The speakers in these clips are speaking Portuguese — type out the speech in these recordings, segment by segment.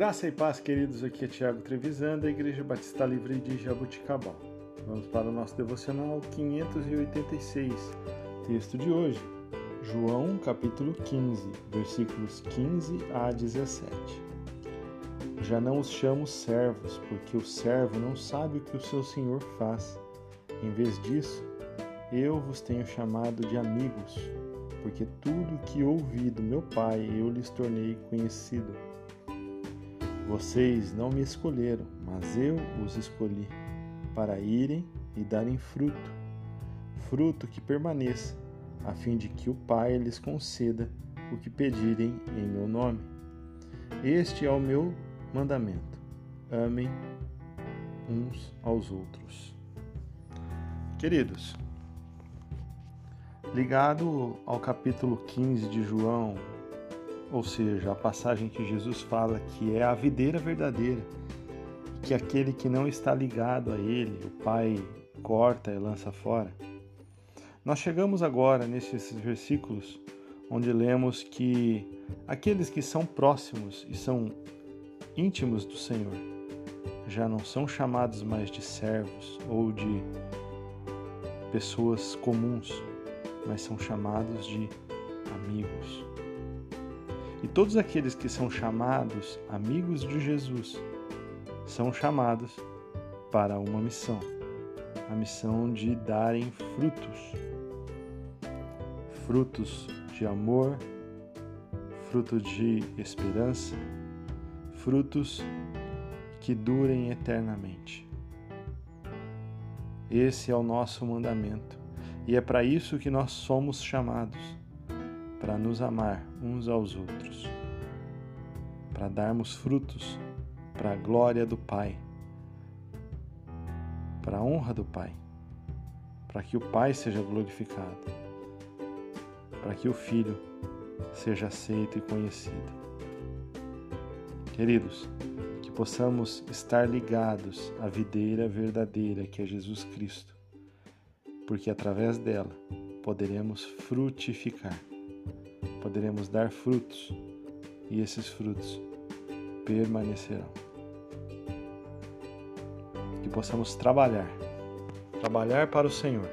Graça e paz, queridos. Aqui é Tiago Trevisan, da Igreja Batista Livre de Jabuticabal. Vamos para o nosso devocional 586. Texto de hoje, João capítulo 15, versículos 15 a 17. Já não os chamo servos, porque o servo não sabe o que o seu senhor faz. Em vez disso, eu vos tenho chamado de amigos, porque tudo que ouvi do meu Pai eu lhes tornei conhecido. Vocês não me escolheram, mas eu os escolhi, para irem e darem fruto, fruto que permaneça, a fim de que o Pai lhes conceda o que pedirem em meu nome. Este é o meu mandamento: amem uns aos outros. Queridos, ligado ao capítulo 15 de João, ou seja, a passagem que Jesus fala que é a videira verdadeira, que aquele que não está ligado a ele, o Pai corta e lança fora. Nós chegamos agora nesses versículos onde lemos que aqueles que são próximos e são íntimos do Senhor já não são chamados mais de servos ou de pessoas comuns, mas são chamados de amigos. E todos aqueles que são chamados amigos de Jesus são chamados para uma missão, a missão de darem frutos. Frutos de amor, frutos de esperança, frutos que durem eternamente. Esse é o nosso mandamento e é para isso que nós somos chamados para nos amar uns aos outros, para darmos frutos para a glória do Pai, para a honra do Pai, para que o Pai seja glorificado, para que o Filho seja aceito e conhecido. Queridos, que possamos estar ligados à videira verdadeira que é Jesus Cristo, porque através dela poderemos frutificar poderemos dar frutos e esses frutos permanecerão. Que possamos trabalhar, trabalhar para o Senhor,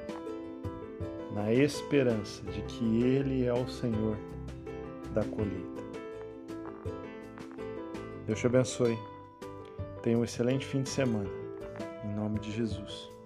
na esperança de que Ele é o Senhor da colheita. Deus te abençoe. Tenha um excelente fim de semana. Em nome de Jesus.